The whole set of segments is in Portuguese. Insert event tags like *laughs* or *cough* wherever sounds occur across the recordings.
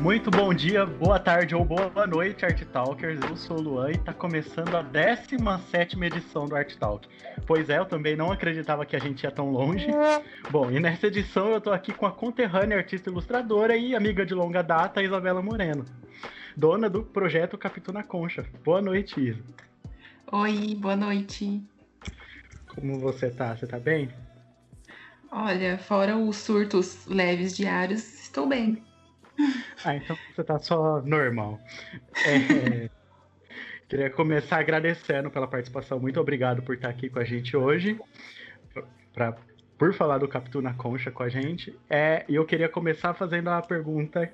Muito bom dia, boa tarde ou boa noite, Art Talkers. Eu sou o Luan e está começando a 17 edição do Art Talk. Pois é, eu também não acreditava que a gente ia tão longe. Bom, e nessa edição eu estou aqui com a conterrânea artista ilustradora e amiga de longa data, Isabela Moreno, dona do projeto Capitu na Concha. Boa noite, Isa. Oi, boa noite. Como você tá? Você tá bem? Olha, fora os surtos leves diários, estou bem. Ah, então você tá só normal. É, queria começar agradecendo pela participação. Muito obrigado por estar aqui com a gente hoje. Pra, por falar do Capitu na Concha com a gente. É, e eu queria começar fazendo a pergunta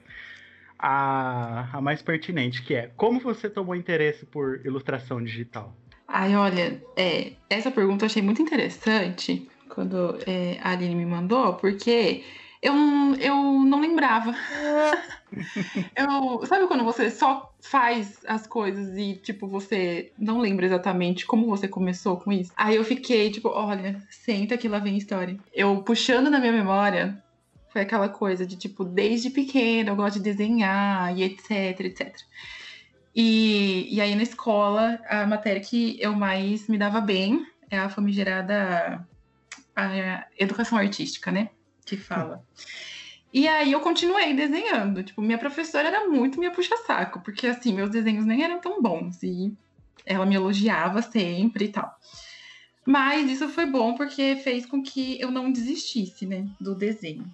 a, a mais pertinente, que é como você tomou interesse por ilustração digital? Ai, olha, é, essa pergunta eu achei muito interessante quando é, a Aline me mandou, porque eu, eu não lembrava. *laughs* eu, sabe quando você só faz as coisas e, tipo, você não lembra exatamente como você começou com isso? Aí eu fiquei, tipo, olha, senta que lá vem a história. Eu puxando na minha memória, foi aquela coisa de, tipo, desde pequena eu gosto de desenhar e etc, etc. E, e aí na escola, a matéria que eu mais me dava bem é a famigerada a educação artística, né? Que fala. E aí eu continuei desenhando. Tipo, minha professora era muito minha puxa-saco, porque assim, meus desenhos nem eram tão bons. E ela me elogiava sempre e tal. Mas isso foi bom porque fez com que eu não desistisse, né, do desenho.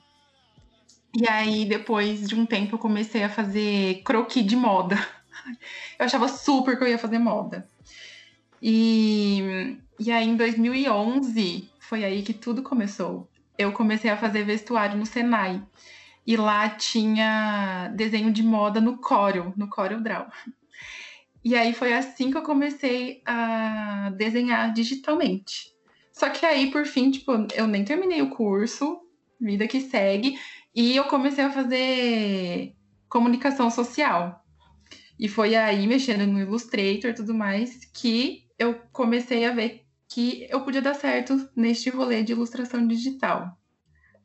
E aí, depois de um tempo, eu comecei a fazer croquis de moda. *laughs* Eu achava super que eu ia fazer moda. E, e aí, em 2011, foi aí que tudo começou eu comecei a fazer vestuário no Senai. E lá tinha desenho de moda no Corel, no Corel Draw. E aí foi assim que eu comecei a desenhar digitalmente. Só que aí, por fim, tipo, eu nem terminei o curso, vida que segue, e eu comecei a fazer comunicação social. E foi aí, mexendo no Illustrator e tudo mais, que eu comecei a ver que eu podia dar certo neste rolê de ilustração digital.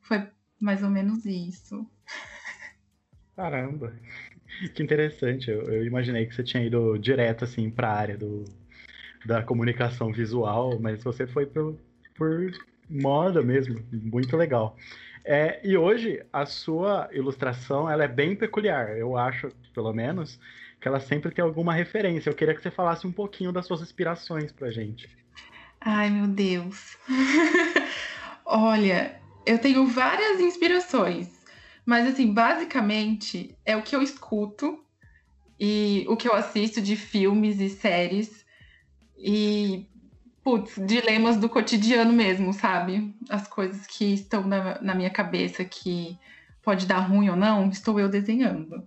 Foi mais ou menos isso. Caramba, que interessante. Eu, eu imaginei que você tinha ido direto assim para a área do, da comunicação visual, mas você foi por, por moda mesmo, muito legal. É, e hoje a sua ilustração ela é bem peculiar, eu acho, pelo menos, que ela sempre tem alguma referência. Eu queria que você falasse um pouquinho das suas inspirações para gente. Ai, meu Deus. *laughs* Olha, eu tenho várias inspirações, mas assim, basicamente é o que eu escuto e o que eu assisto de filmes e séries e putz, dilemas do cotidiano mesmo, sabe? As coisas que estão na, na minha cabeça que pode dar ruim ou não, estou eu desenhando.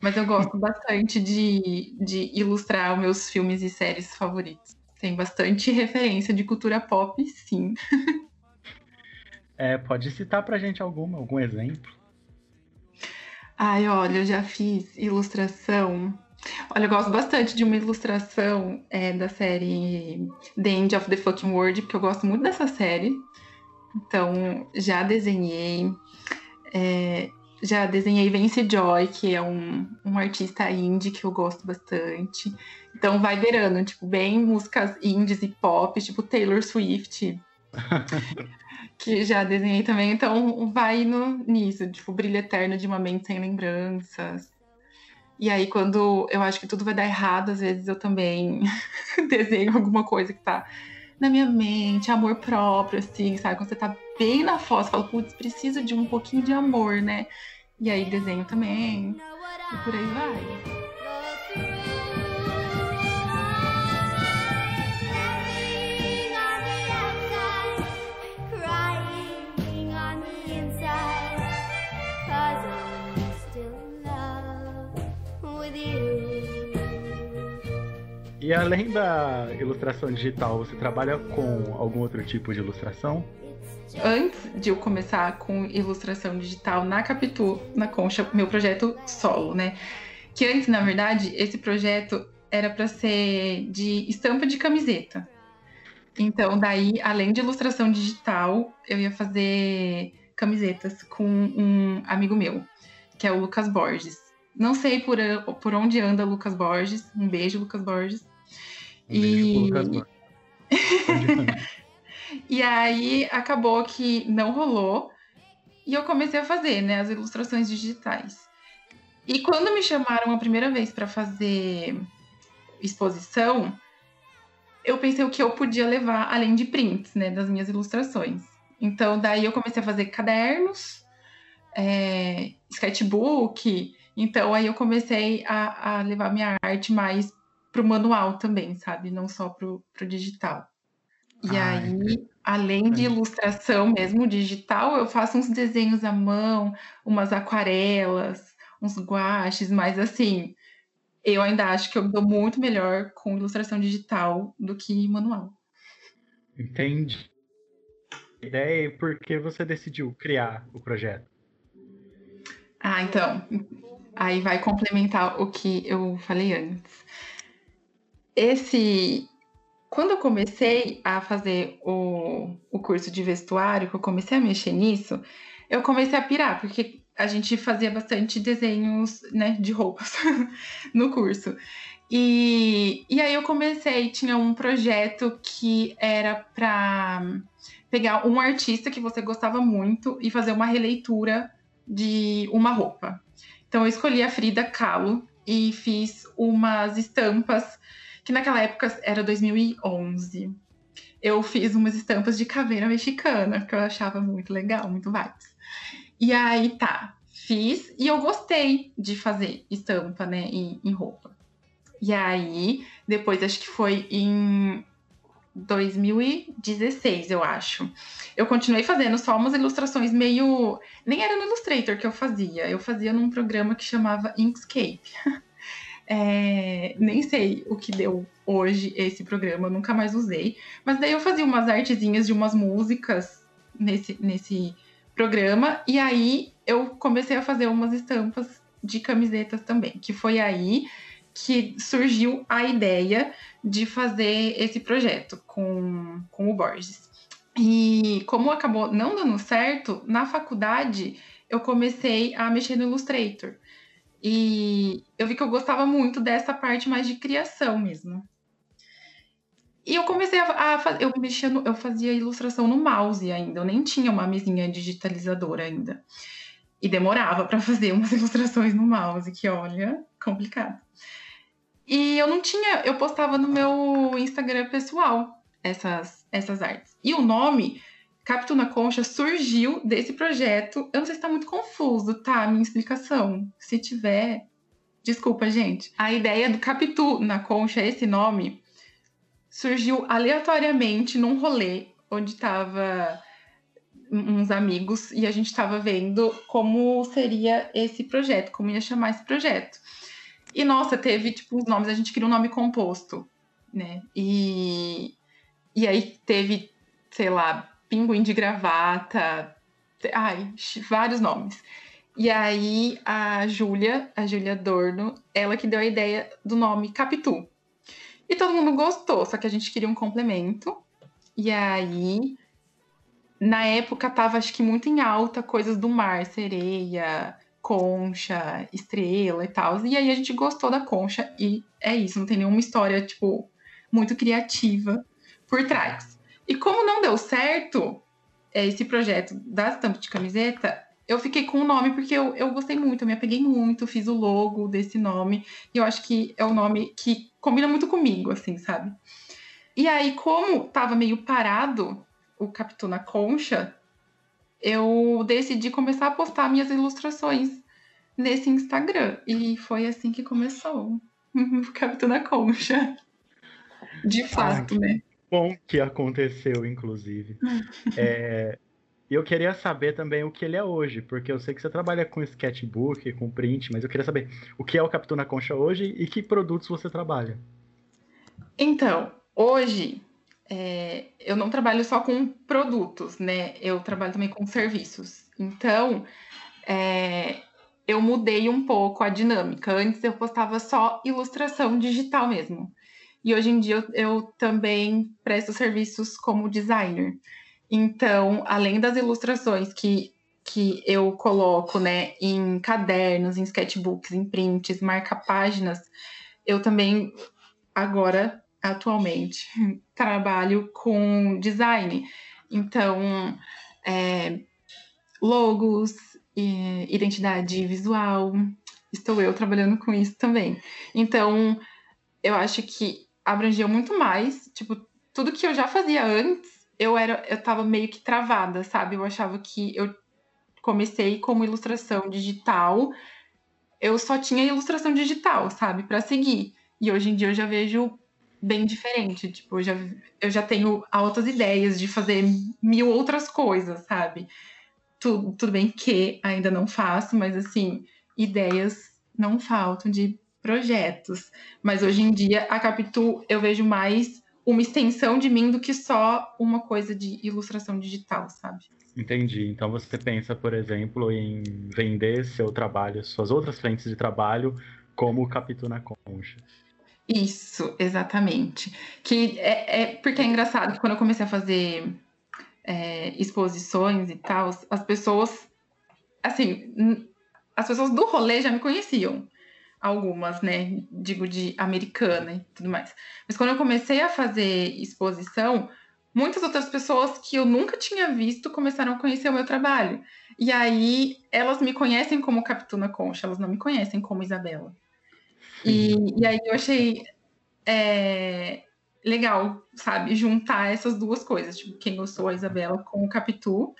Mas eu gosto bastante de, de ilustrar meus filmes e séries favoritos. Tem bastante *laughs* referência de cultura pop, sim. É, pode citar pra gente alguma, algum exemplo? Ai, olha, eu já fiz ilustração. Olha, eu gosto bastante de uma ilustração é, da série The End of the Fucking World, porque eu gosto muito dessa série. Então, já desenhei. É, já desenhei Vance Joy, que é um, um artista indie que eu gosto bastante. Então vai beirando, tipo, bem músicas indies e pop, tipo Taylor Swift. *laughs* que já desenhei também, então vai no, nisso, tipo, brilho eterno de uma mente sem lembranças. E aí, quando eu acho que tudo vai dar errado, às vezes eu também *laughs* desenho alguma coisa que tá na minha mente, amor próprio, assim, sabe? Quando você tá bem na você fala, putz, preciso de um pouquinho de amor, né? E aí desenho também. E por aí vai. E além da ilustração digital, você trabalha com algum outro tipo de ilustração? Antes de eu começar com ilustração digital na Capitu, na Concha, meu projeto solo, né? Que antes, na verdade, esse projeto era para ser de estampa de camiseta. Então, daí, além de ilustração digital, eu ia fazer camisetas com um amigo meu, que é o Lucas Borges. Não sei por, por onde anda Lucas Borges. Um beijo, Lucas Borges. Um e... *laughs* E aí acabou que não rolou. E eu comecei a fazer, né, as ilustrações digitais. E quando me chamaram a primeira vez para fazer exposição, eu pensei o que eu podia levar além de prints, né, das minhas ilustrações. Então, daí eu comecei a fazer cadernos, é, sketchbook. Então, aí eu comecei a, a levar minha arte mais pro manual também, sabe? Não só pro, pro digital. E Ai, aí, além de ilustração mesmo digital, eu faço uns desenhos à mão, umas aquarelas, uns guaches, mas assim, eu ainda acho que eu dou muito melhor com ilustração digital do que manual. Entendi. A ideia é por que você decidiu criar o projeto? Ah, então. Aí vai complementar o que eu falei antes. Esse. Quando eu comecei a fazer o, o curso de vestuário, que eu comecei a mexer nisso, eu comecei a pirar, porque a gente fazia bastante desenhos né, de roupas *laughs* no curso. E, e aí eu comecei, tinha um projeto que era para pegar um artista que você gostava muito e fazer uma releitura de uma roupa. Então eu escolhi a Frida Kahlo e fiz umas estampas que naquela época era 2011. Eu fiz umas estampas de caveira mexicana, que eu achava muito legal, muito vibes. E aí tá, fiz e eu gostei de fazer estampa, né, em, em roupa. E aí, depois acho que foi em 2016, eu acho. Eu continuei fazendo só umas ilustrações meio. Nem era no Illustrator que eu fazia, eu fazia num programa que chamava Inkscape. *laughs* É, nem sei o que deu hoje esse programa, nunca mais usei. Mas daí eu fazia umas artezinhas de umas músicas nesse, nesse programa, e aí eu comecei a fazer umas estampas de camisetas também, que foi aí que surgiu a ideia de fazer esse projeto com, com o Borges. E como acabou não dando certo, na faculdade eu comecei a mexer no Illustrator. E eu vi que eu gostava muito dessa parte mais de criação mesmo. E eu comecei a, a eu mexia no, eu fazia ilustração no mouse ainda, eu nem tinha uma mesinha digitalizadora ainda. E demorava para fazer umas *laughs* ilustrações no mouse, que olha, complicado. E eu não tinha, eu postava no meu Instagram pessoal essas, essas artes. E o nome Capitu na Concha surgiu desse projeto. Eu não sei se está muito confuso, tá? A minha explicação. Se tiver, desculpa, gente. A ideia do Capitu na Concha, esse nome, surgiu aleatoriamente num rolê onde tava uns amigos e a gente estava vendo como seria esse projeto, como ia chamar esse projeto. E nossa, teve tipo os nomes, a gente queria um nome composto, né? E, e aí teve, sei lá, pinguim de gravata, ai, vários nomes. E aí a Júlia, a Júlia Dorno, ela que deu a ideia do nome Capitu. E todo mundo gostou, só que a gente queria um complemento. E aí, na época, tava acho que muito em alta coisas do mar, sereia, concha, estrela e tal. E aí a gente gostou da concha e é isso, não tem nenhuma história, tipo, muito criativa por trás. E como não deu certo é, esse projeto da estampa de camiseta, eu fiquei com o nome porque eu, eu gostei muito, eu me apeguei muito, fiz o logo desse nome, e eu acho que é um nome que combina muito comigo, assim, sabe? E aí, como tava meio parado o Capitu na Concha, eu decidi começar a postar minhas ilustrações nesse Instagram. E foi assim que começou *laughs* o Capitão na Concha. De fato, ah, né? Bom que aconteceu, inclusive. *laughs* é, eu queria saber também o que ele é hoje, porque eu sei que você trabalha com sketchbook, com print, mas eu queria saber o que é o Capitão na Concha hoje e que produtos você trabalha. Então, hoje é, eu não trabalho só com produtos, né? Eu trabalho também com serviços. Então, é, eu mudei um pouco a dinâmica. Antes eu postava só ilustração digital mesmo. E hoje em dia eu, também presto serviços como designer. Então, além das ilustrações que, que eu coloco, né, em cadernos, em sketchbooks, em prints, marca páginas, eu também agora atualmente *laughs* trabalho com design. Então, é, logos, identidade visual, estou eu trabalhando com isso também. Então, eu acho que abrangeu muito mais, tipo, tudo que eu já fazia antes, eu era eu tava meio que travada, sabe? Eu achava que eu comecei como ilustração digital, eu só tinha ilustração digital, sabe, para seguir. E hoje em dia eu já vejo bem diferente, tipo, eu já, eu já tenho altas ideias de fazer mil outras coisas, sabe? Tudo, tudo bem que ainda não faço, mas assim, ideias não faltam de projetos. Mas hoje em dia a Capitu eu vejo mais uma extensão de mim do que só uma coisa de ilustração digital, sabe? Entendi. Então você pensa, por exemplo, em vender seu trabalho, suas outras frentes de trabalho, como Capitu na Concha. Isso, exatamente. Que é, é porque é engraçado que quando eu comecei a fazer é, exposições e tal, as pessoas, assim, as pessoas do rolê já me conheciam. Algumas, né? Digo de americana e tudo mais. Mas quando eu comecei a fazer exposição, muitas outras pessoas que eu nunca tinha visto começaram a conhecer o meu trabalho. E aí elas me conhecem como Capituna Concha, elas não me conhecem como Isabela. E, e aí eu achei é, legal, sabe, juntar essas duas coisas, tipo, quem eu sou a Isabela com o Capitu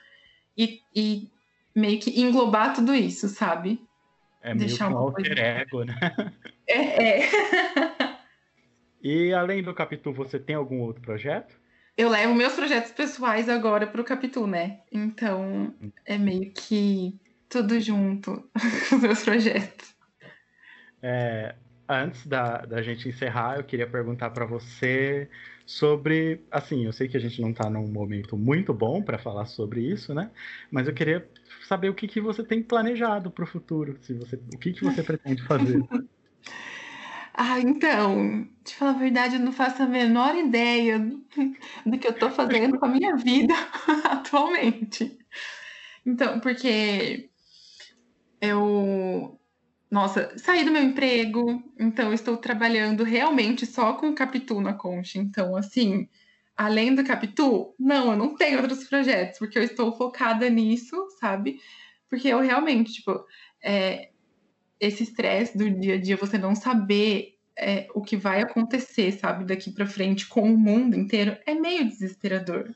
e, e meio que englobar tudo isso, sabe? É meio Deixar um alter ego, né? *laughs* É, é. *laughs* e além do Capitu, você tem algum outro projeto? Eu levo meus projetos pessoais agora para o Capitu, né? Então é meio que tudo junto, *laughs* os meus projetos. É, antes da, da gente encerrar, eu queria perguntar para você sobre, assim, eu sei que a gente não está num momento muito bom para falar sobre isso, né? Mas eu queria saber o que, que você tem planejado para o futuro, se você, o que, que você *laughs* pretende fazer. Ah, então, te falar a verdade, eu não faço a menor ideia do que eu estou fazendo com a minha vida *laughs* atualmente. Então, porque eu nossa, saí do meu emprego, então estou trabalhando realmente só com Capitu na Concha. Então, assim, além do Capitu, não, eu não tenho outros projetos, porque eu estou focada nisso, sabe? Porque eu realmente, tipo, é, esse estresse do dia a dia, você não saber é, o que vai acontecer, sabe, daqui para frente com o mundo inteiro, é meio desesperador.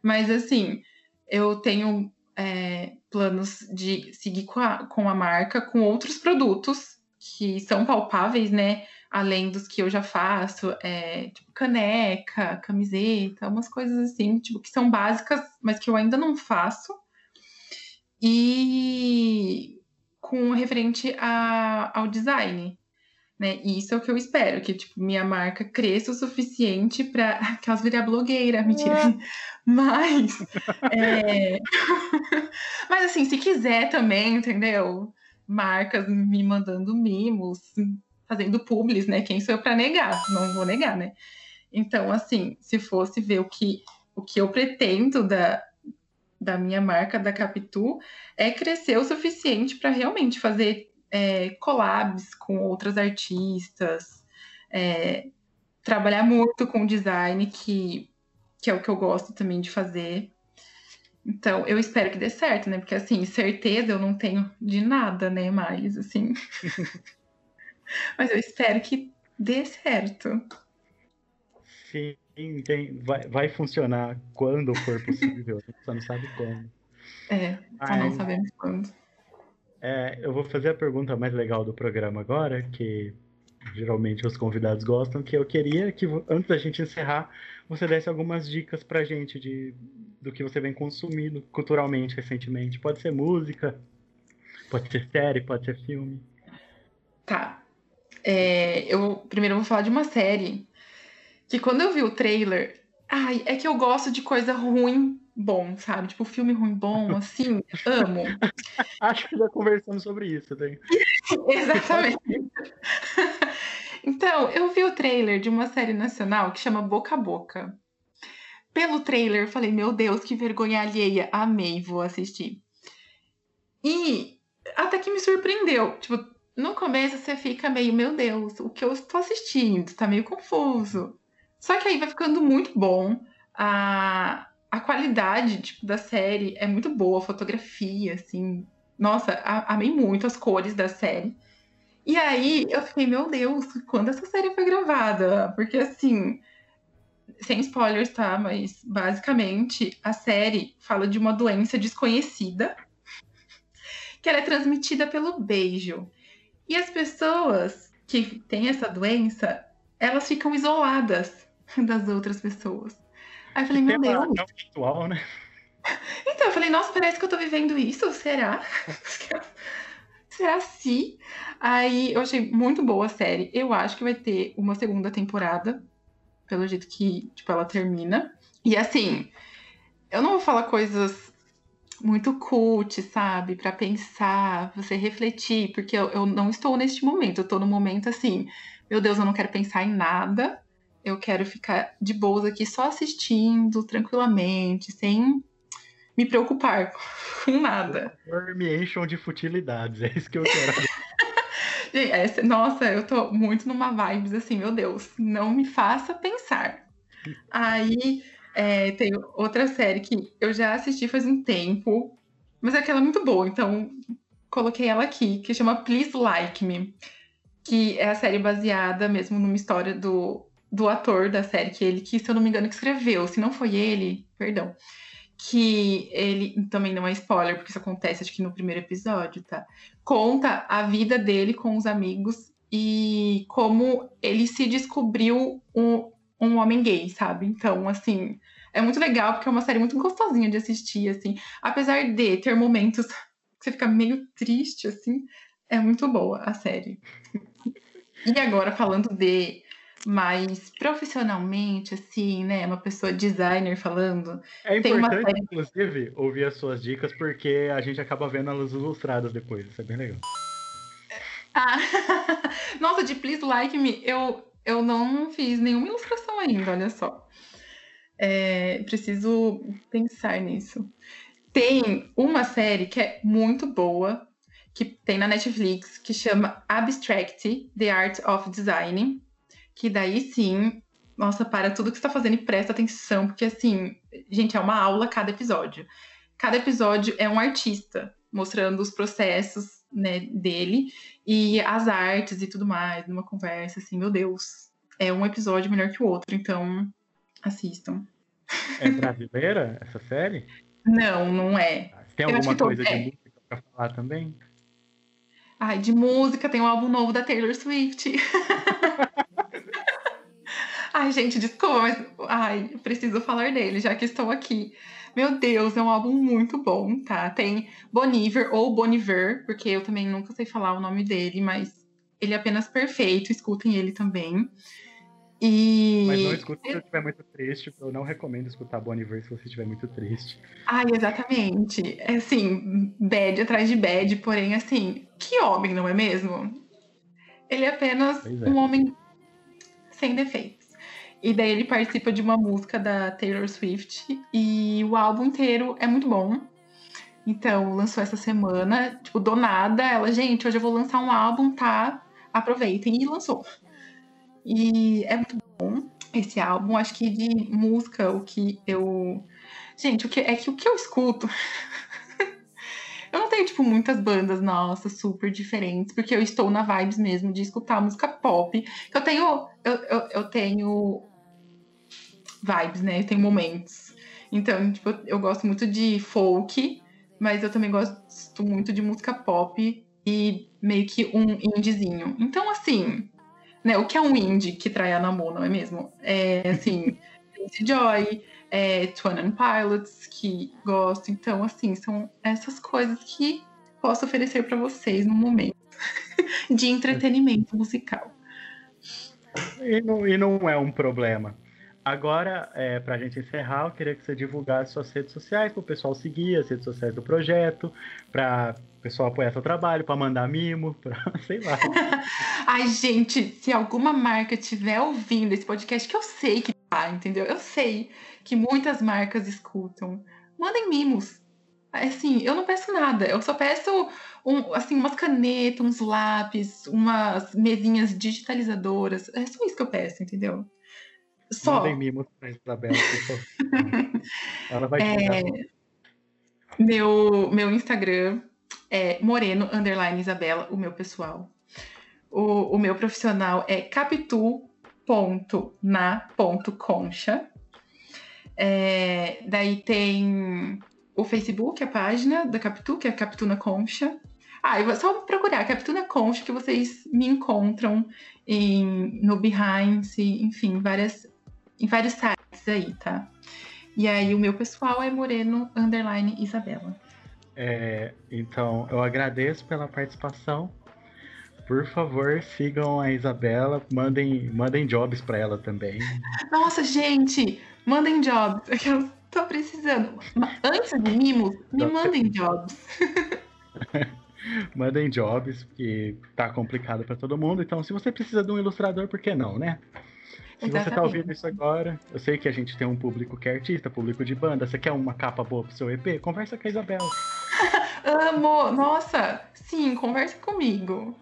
Mas, assim, eu tenho é, planos de seguir com a, com a marca com outros produtos que são palpáveis, né? Além dos que eu já faço, é, tipo caneca, camiseta, umas coisas assim, tipo, que são básicas, mas que eu ainda não faço. E com referente a, ao design, né? E isso é o que eu espero, que tipo, minha marca cresça o suficiente para *laughs* aquelas virar blogueira, mentira. É. *laughs* Mas, é... *laughs* mas assim, se quiser também, entendeu? Marcas me mandando mimos, fazendo publis, né? Quem sou eu para negar? Não vou negar, né? Então, assim, se fosse ver o que, o que eu pretendo da, da minha marca, da Capitu, é crescer o suficiente para realmente fazer é, collabs com outras artistas, é, trabalhar muito com design, que, que é o que eu gosto também de fazer. Então, eu espero que dê certo, né? Porque, assim, certeza eu não tenho de nada, né? Mais, assim. *laughs* Mas eu espero que dê certo. Sim, tem, vai, vai funcionar quando for possível. Você não sabe quando. É, só não sabemos quando. É, eu vou fazer a pergunta mais legal do programa agora, que geralmente os convidados gostam, que eu queria que, antes da gente encerrar, você desse algumas dicas pra gente de, do que você vem consumindo culturalmente recentemente. Pode ser música, pode ser série, pode ser filme. Tá. É, eu primeiro vou falar de uma série que quando eu vi o trailer, ai, é que eu gosto de coisa ruim bom, sabe? Tipo, filme ruim bom, *laughs* assim, amo. *laughs* Acho que já conversamos sobre isso, né? *laughs* Exatamente. então, eu vi o trailer de uma série nacional que chama Boca a Boca. Pelo trailer, eu falei, meu Deus, que vergonha alheia, amei, vou assistir. E até que me surpreendeu. Tipo, no começo você fica meio, meu Deus, o que eu estou assistindo? Tá meio confuso. Só que aí vai ficando muito bom. A, a qualidade tipo, da série é muito boa, a fotografia, assim. Nossa, amei muito as cores da série. E aí eu fiquei, meu Deus, quando essa série foi gravada? Porque assim, sem spoilers, tá? Mas basicamente a série fala de uma doença desconhecida que ela é transmitida pelo beijo. E as pessoas que têm essa doença, elas ficam isoladas *laughs* das outras pessoas. Aí eu falei, meu Deus. É virtual, né? *laughs* Então, eu falei, nossa, parece que eu tô vivendo isso, será? *laughs* será se? Aí eu achei muito boa a série. Eu acho que vai ter uma segunda temporada, pelo jeito que, tipo, ela termina. E assim, eu não vou falar coisas muito cult, sabe? Para pensar, você refletir, porque eu, eu não estou neste momento, eu tô no momento assim, meu Deus, eu não quero pensar em nada, eu quero ficar de boas aqui só assistindo tranquilamente, sem me preocupar *laughs* com nada. Me encham de futilidades, é isso que eu quero. *laughs* Gente, nossa, eu tô muito numa vibes assim, meu Deus, não me faça pensar. Aí é, tem outra série que eu já assisti faz um tempo, mas é aquela muito boa, então coloquei ela aqui, que chama Please Like Me, que é a série baseada mesmo numa história do, do ator da série, que ele, que se eu não me engano, que escreveu. Se não foi ele, perdão. Que ele também não é spoiler, porque isso acontece acho que no primeiro episódio, tá? Conta a vida dele com os amigos e como ele se descobriu um, um homem gay, sabe? Então, assim, é muito legal porque é uma série muito gostosinha de assistir, assim. Apesar de ter momentos *laughs* que você fica meio triste, assim, é muito boa a série. E agora, falando de mais profissionalmente, assim, né? Uma pessoa designer falando. É importante, série... inclusive, ouvir as suas dicas, porque a gente acaba vendo elas ilustradas depois. Isso é bem legal. Ah, *laughs* nossa, de Please Like Me, eu, eu não fiz nenhuma ilustração ainda, olha só. É, preciso pensar nisso. Tem uma série que é muito boa, que tem na Netflix, que chama Abstract, The Art of Design. Que daí sim, nossa, para tudo que você está fazendo e presta atenção, porque assim, gente, é uma aula cada episódio. Cada episódio é um artista mostrando os processos né, dele e as artes e tudo mais, numa conversa, assim, meu Deus. É um episódio melhor que o outro, então assistam. É brasileira essa série? Não, não é. Ah, tem alguma coisa de é. música pra falar também? Ai, de música, tem um álbum novo da Taylor Swift. *laughs* ai, gente, desculpa, mas ai, preciso falar dele, já que estou aqui. Meu Deus, é um álbum muito bom, tá? Tem Boniver ou Boniver, porque eu também nunca sei falar o nome dele, mas ele é apenas perfeito, escutem ele também. E... Mas não escuta se você estiver muito triste, eu não recomendo escutar Boniver se você estiver muito triste. Ai, exatamente. É assim, bad atrás de bad, porém, assim, que homem, não é mesmo? Ele é apenas é. um homem sem defeitos. E daí ele participa de uma música da Taylor Swift e o álbum inteiro é muito bom. Então, lançou essa semana, tipo, do nada, ela, gente, hoje eu vou lançar um álbum, tá? Aproveitem e lançou. E é muito bom esse álbum, acho que de música, o que eu. Gente, o que é que o que eu escuto *laughs* Eu não tenho, tipo, muitas bandas, nossa, super diferentes, porque eu estou na vibes mesmo de escutar música pop. Eu tenho. Eu, eu, eu tenho vibes, né? Tenho momentos. Então, tipo, eu gosto muito de folk, mas eu também gosto muito de música pop e meio que um indiezinho. Então, assim, né? O que é um indie que trai a Namu, não é mesmo? É, assim, *laughs* Joy, é, Twan Pilots, que gosto. Então, assim, são essas coisas que posso oferecer para vocês no momento *laughs* de entretenimento musical. E não, e não é um problema. Agora, é, para a gente encerrar, eu queria que você divulgasse suas redes sociais para o pessoal seguir, as redes sociais do projeto, para o pessoal apoiar seu trabalho, para mandar mimo, *laughs* para sei lá. *laughs* Ai, gente, se alguma marca estiver ouvindo esse podcast, que eu sei que tá, entendeu? Eu sei que muitas marcas escutam. Mandem mimos. Assim, eu não peço nada. Eu só peço um, assim, umas canetas, uns lápis, umas mesinhas digitalizadoras. É só isso que eu peço, entendeu? Só. Mandem mimos pra por favor. *laughs* Ela vai é... Meu, meu Instagram é moreno, underline Isabela, o meu pessoal. O, o meu profissional é capitu.na.concha. É, daí tem o Facebook, a página da Capitu, que é Capitu na Concha. Ah, eu vou só procurar Capitu na Concha que vocês me encontram em, no Behance, enfim, várias, em vários sites aí, tá? E aí o meu pessoal é Moreno Underline Isabela. É, então, eu agradeço pela participação. Por favor, sigam a Isabela, mandem, mandem jobs para ela também. *laughs* Nossa, gente, mandem jobs. Eu tô precisando. Antes de mimos, me mandem jobs. *laughs* *laughs* mandem jobs, porque tá complicado para todo mundo. Então, se você precisa de um ilustrador, por que não, né? Se Exatamente. você tá ouvindo isso agora, eu sei que a gente tem um público que é artista, público de banda. Você quer uma capa boa pro seu EP? Conversa com a Isabela. *laughs* Amo! Nossa, sim, conversa comigo.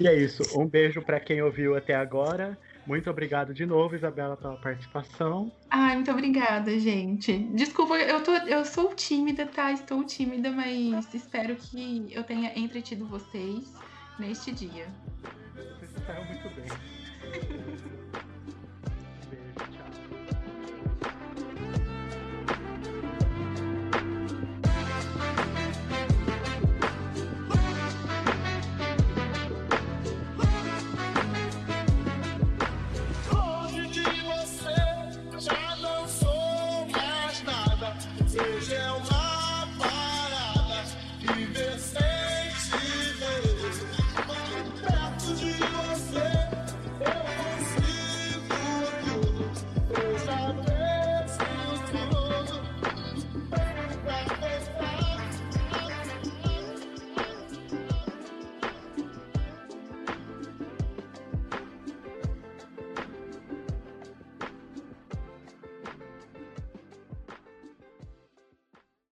E é isso. Um beijo para quem ouviu até agora. Muito obrigado de novo, Isabela, pela participação. Ai, muito obrigada, gente. Desculpa, eu, tô, eu sou tímida, tá? Estou tímida, mas espero que eu tenha entretido vocês neste dia. Você saiu muito bem.